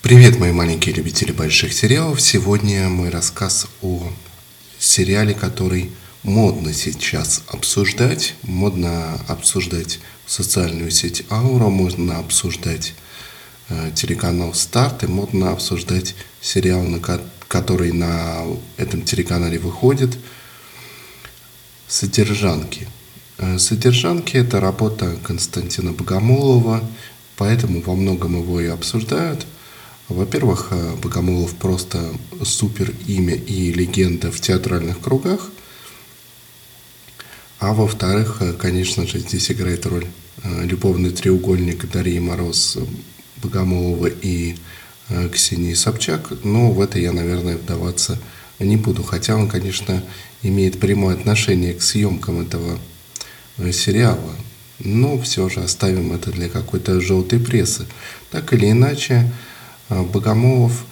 Привет, мои маленькие любители больших сериалов. Сегодня мой рассказ о сериале, который модно сейчас обсуждать. Модно обсуждать социальную сеть Аура, модно обсуждать э, телеканал Старт и модно обсуждать сериал, на ко- который на этом телеканале выходит «Содержанки». Э, «Содержанки» — это работа Константина Богомолова, поэтому во многом его и обсуждают. Во-первых, э, Богомолов просто супер имя и легенда в театральных кругах. А во-вторых, э, конечно же, здесь играет роль э, любовный треугольник Дарьи Мороз, Богомолова и Ксении Собчак. Но в это я, наверное, вдаваться не буду. Хотя он, конечно, имеет прямое отношение к съемкам этого сериала. Но все же оставим это для какой-то желтой прессы. Так или иначе, Богомолов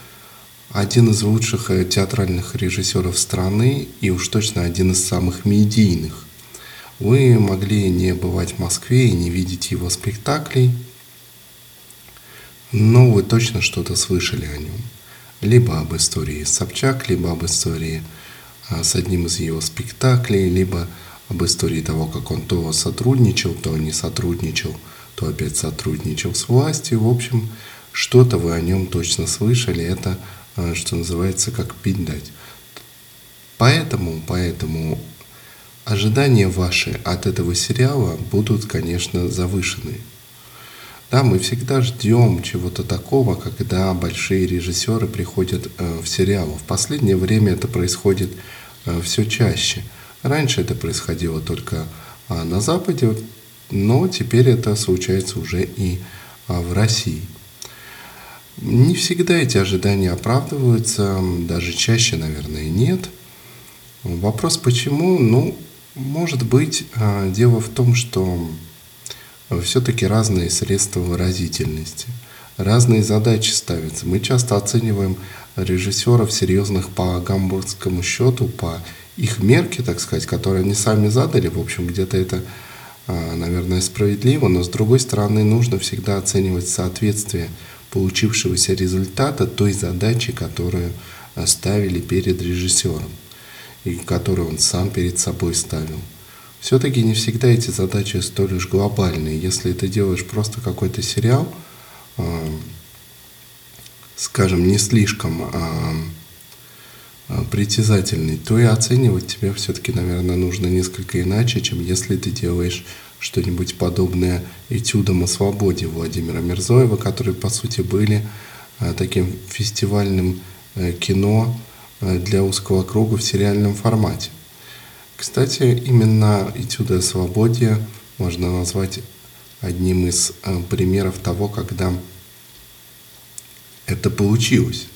один из лучших э, театральных режиссеров страны и уж точно один из самых медийных. Вы могли не бывать в Москве и не видеть его спектаклей, но вы точно что-то слышали о нем. Либо об истории Собчак, либо об истории а, с одним из его спектаклей, либо об истории того, как он то сотрудничал, то не сотрудничал, то опять сотрудничал с властью. В общем, что-то вы о нем точно слышали. Это, а, что называется, как пить дать. Поэтому, поэтому ожидания ваши от этого сериала будут, конечно, завышены. Да, мы всегда ждем чего-то такого, когда большие режиссеры приходят э, в сериал. В последнее время это происходит э, все чаще. Раньше это происходило только э, на Западе, но теперь это случается уже и э, в России. Не всегда эти ожидания оправдываются, даже чаще, наверное, нет. Вопрос почему? Ну, может быть, э, дело в том, что все-таки разные средства выразительности, разные задачи ставятся. Мы часто оцениваем режиссеров серьезных по гамбургскому счету, по их мерке, так сказать, которые они сами задали. В общем, где-то это, а, наверное, справедливо, но с другой стороны нужно всегда оценивать соответствие получившегося результата той задачи, которую а, ставили перед режиссером и которую он сам перед собой ставил. Все-таки не всегда эти задачи столь уж глобальные. Если ты делаешь просто какой-то сериал, э, скажем, не слишком э, притязательный, то и оценивать тебя все-таки, наверное, нужно несколько иначе, чем если ты делаешь что-нибудь подобное этюдам о свободе Владимира Мирзоева, которые, по сути, были э, таким фестивальным э, кино э, для узкого круга в сериальном формате. Кстати, именно этюды о свободе можно назвать одним из примеров того, когда это получилось.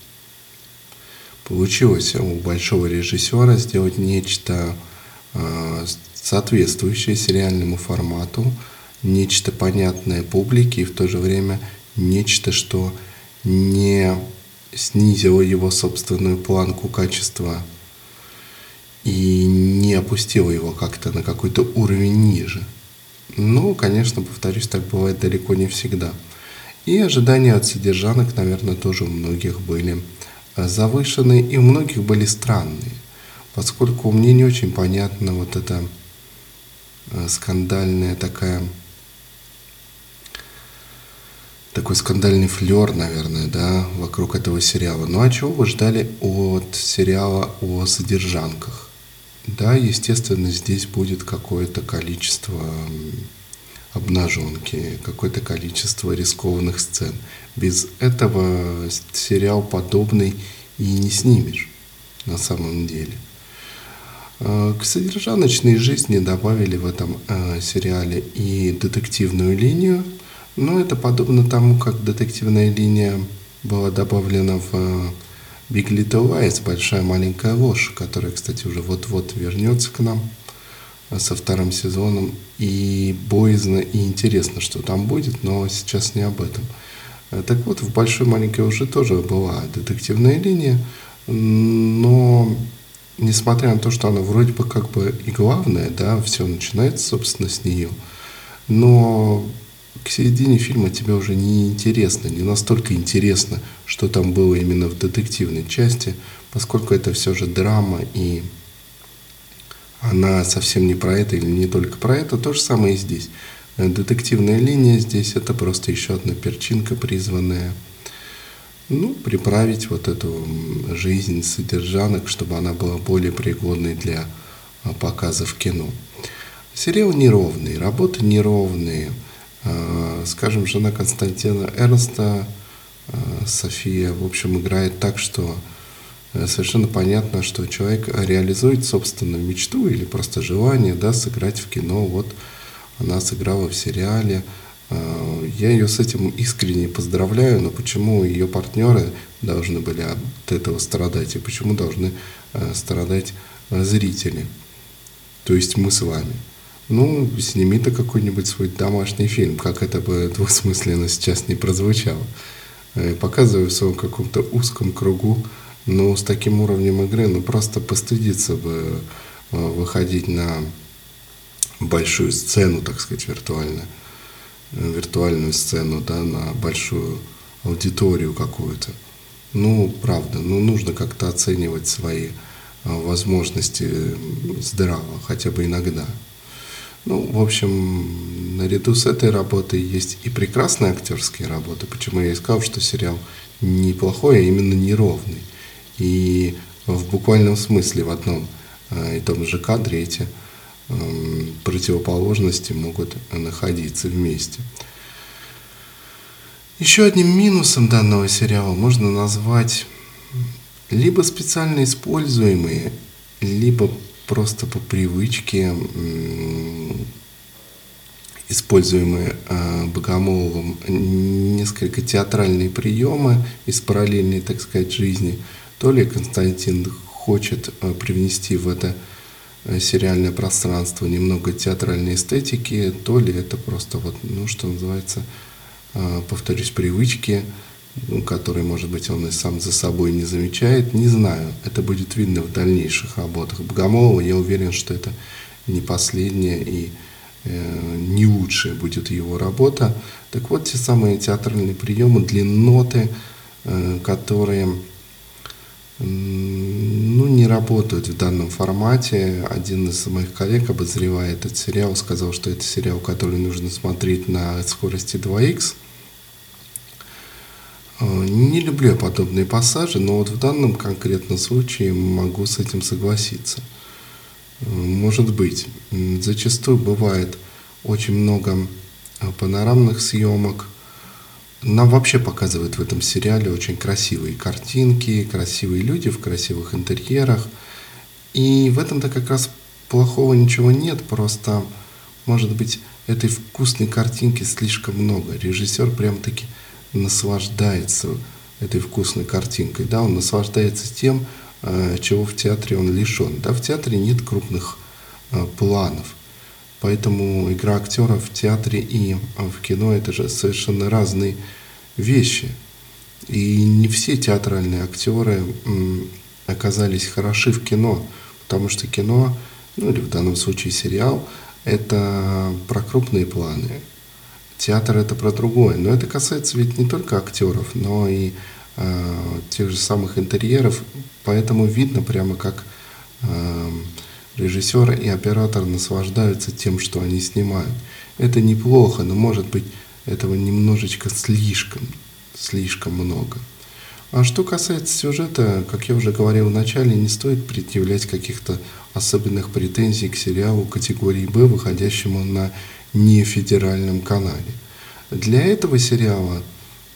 Получилось у большого режиссера сделать нечто соответствующее сериальному формату, нечто понятное публике и в то же время нечто, что не снизило его собственную планку качества и не опустила его как-то на какой-то уровень ниже. Но, конечно, повторюсь, так бывает далеко не всегда. И ожидания от содержанок, наверное, тоже у многих были завышены, и у многих были странные, поскольку мне не очень понятна вот эта скандальная такая такой скандальный флер, наверное, да, вокруг этого сериала. Ну а чего вы ждали от сериала о содержанках? Да, естественно, здесь будет какое-то количество обнаженки, какое-то количество рискованных сцен. Без этого сериал подобный и не снимешь на самом деле. К содержаночной жизни добавили в этом э, сериале и детективную линию, но это подобно тому, как детективная линия была добавлена в Big Little Lies, большая маленькая ложь, которая, кстати, уже вот-вот вернется к нам со вторым сезоном. И боязно, и интересно, что там будет, но сейчас не об этом. Так вот, в большой маленькой уже тоже была детективная линия, но несмотря на то, что она вроде бы как бы и главная, да, все начинается, собственно, с нее, но к середине фильма тебе уже не интересно, не настолько интересно, что там было именно в детективной части, поскольку это все же драма, и она совсем не про это или не только про это, то же самое и здесь. Детективная линия здесь это просто еще одна перчинка, призванная ну, приправить вот эту жизнь содержанок, чтобы она была более пригодной для а, показа в кино. Сериал неровный, работы неровные. А, скажем, жена Константина Эрнста, а, София, в общем, играет так, что э, совершенно понятно, что человек реализует собственную мечту или просто желание да, сыграть в кино. Вот она сыграла в сериале, я ее с этим искренне поздравляю, но почему ее партнеры должны были от этого страдать, и почему должны э, страдать э, зрители, то есть мы с вами. Ну, сними ты какой-нибудь свой домашний фильм, как это бы двусмысленно сейчас не прозвучало. Показываю в своем каком-то узком кругу, но с таким уровнем игры, ну просто постыдиться бы выходить на большую сцену, так сказать, виртуально – виртуальную сцену, да, на большую аудиторию какую-то. Ну, правда, ну, нужно как-то оценивать свои а, возможности здраво, хотя бы иногда. Ну, в общем, наряду с этой работой есть и прекрасные актерские работы. Почему я и сказал, что сериал неплохой, а именно неровный. И в буквальном смысле в одном а, и том же кадре эти противоположности могут находиться вместе. Еще одним минусом данного сериала можно назвать либо специально используемые, либо просто по привычке используемые э, Богомоловым несколько театральные приемы из параллельной, так сказать, жизни. То ли Константин хочет э, привнести в это сериальное пространство, немного театральной эстетики, то ли это просто вот, ну, что называется, э, повторюсь, привычки, ну, которые, может быть, он и сам за собой не замечает, не знаю. Это будет видно в дальнейших работах Богомолова. Я уверен, что это не последняя и э, не лучшая будет его работа. Так вот, те самые театральные приемы, длинноты, э, которые работают в данном формате. Один из моих коллег, обозревая этот сериал, сказал, что это сериал, который нужно смотреть на скорости 2х. Э, не люблю подобные пассажи, но вот в данном конкретном случае могу с этим согласиться. Э, может быть, зачастую бывает очень много э, панорамных съемок – нам вообще показывают в этом сериале очень красивые картинки, красивые люди в красивых интерьерах. И в этом-то как раз плохого ничего нет, просто, может быть, этой вкусной картинки слишком много. Режиссер прям-таки наслаждается этой вкусной картинкой. Да, он наслаждается тем, э, чего в театре он лишен. Да, в театре нет крупных э, планов. Поэтому игра актеров в театре и в кино это же совершенно разные вещи. И не все театральные актеры оказались хороши в кино, потому что кино, ну или в данном случае сериал, это про крупные планы. Театр это про другое. Но это касается ведь не только актеров, но и э, тех же самых интерьеров. Поэтому видно прямо как э, Режиссер и оператор наслаждаются тем, что они снимают. Это неплохо, но может быть этого немножечко слишком, слишком много. А что касается сюжета, как я уже говорил в начале, не стоит предъявлять каких-то особенных претензий к сериалу категории «Б», выходящему на нефедеральном канале. Для этого сериала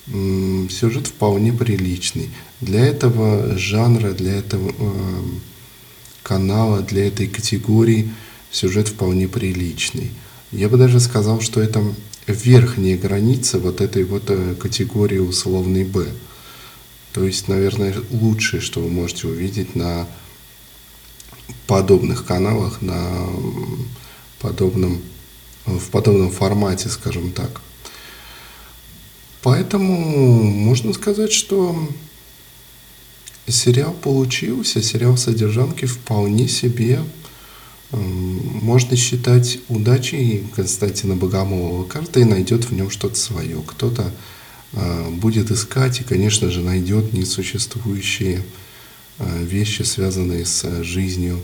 м, сюжет вполне приличный. Для этого жанра, для этого э, канала для этой категории сюжет вполне приличный. Я бы даже сказал, что это верхняя граница вот этой вот э, категории условной «Б». То есть, наверное, лучшее, что вы можете увидеть на подобных каналах, на подобном, в подобном формате, скажем так. Поэтому можно сказать, что сериал получился, сериал «Содержанки» вполне себе можно считать удачей Константина Богомолова. Каждый найдет в нем что-то свое. Кто-то а, будет искать и, конечно же, найдет несуществующие а, вещи, связанные с жизнью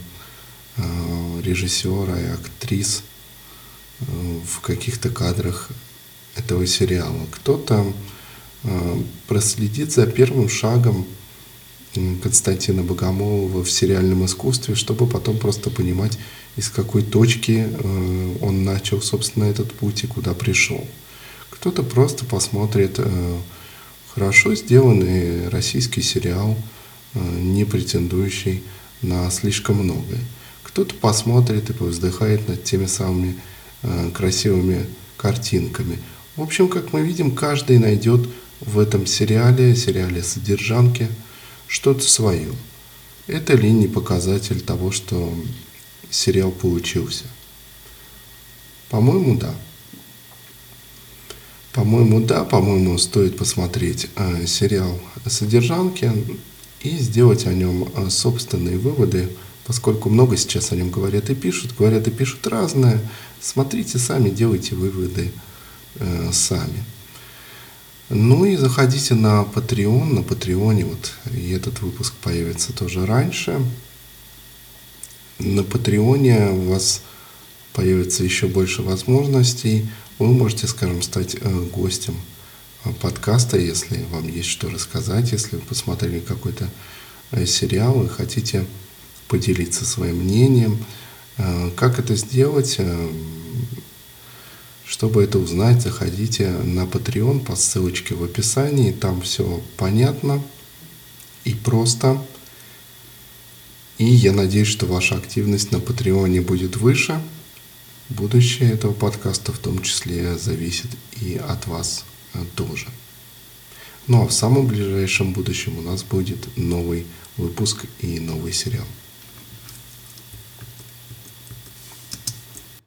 режиссера и актрис в каких-то кадрах этого сериала. Кто-то проследит за первым шагом Константина Богомолова в сериальном искусстве, чтобы потом просто понимать, из какой точки э, он начал, собственно, этот путь и куда пришел. Кто-то просто посмотрит э, хорошо сделанный российский сериал, э, не претендующий на слишком многое. Кто-то посмотрит и повздыхает над теми самыми красивыми картинками. В общем, как мы видим, каждый найдет в этом сериале, сериале «Содержанки», что-то свое. Это ли не показатель того, что сериал получился? По-моему, да. По-моему, да, по-моему, стоит посмотреть э, сериал «Содержанки» и сделать о нем э, собственные выводы, поскольку много сейчас о нем говорят и пишут, говорят и пишут разное. Смотрите сами, делайте выводы э, сами. Ну и заходите на Patreon. На Патреоне вот и этот выпуск появится тоже раньше. На Патреоне у вас появится еще больше возможностей. Вы можете, скажем, стать э, гостем э, подкаста, если вам есть что рассказать, если вы посмотрели какой-то э, сериал и хотите поделиться своим мнением. Как это сделать? Чтобы это узнать, заходите на Patreon по ссылочке в описании. Там все понятно и просто. И я надеюсь, что ваша активность на Патреоне будет выше. Будущее этого подкаста в том числе зависит и от вас э, тоже. Ну а в самом ближайшем будущем у нас будет новый выпуск и новый сериал.